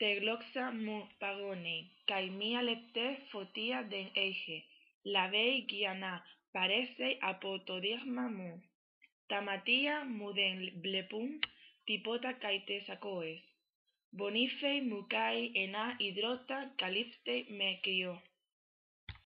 tegloxa mu pagonei, kai mia lepte fotia den eige, lavei giana paresei apotodigma mu. Tamatia mu den blepum, tipota kai te sacoes. Bonifei ena hidrota calipte me crió.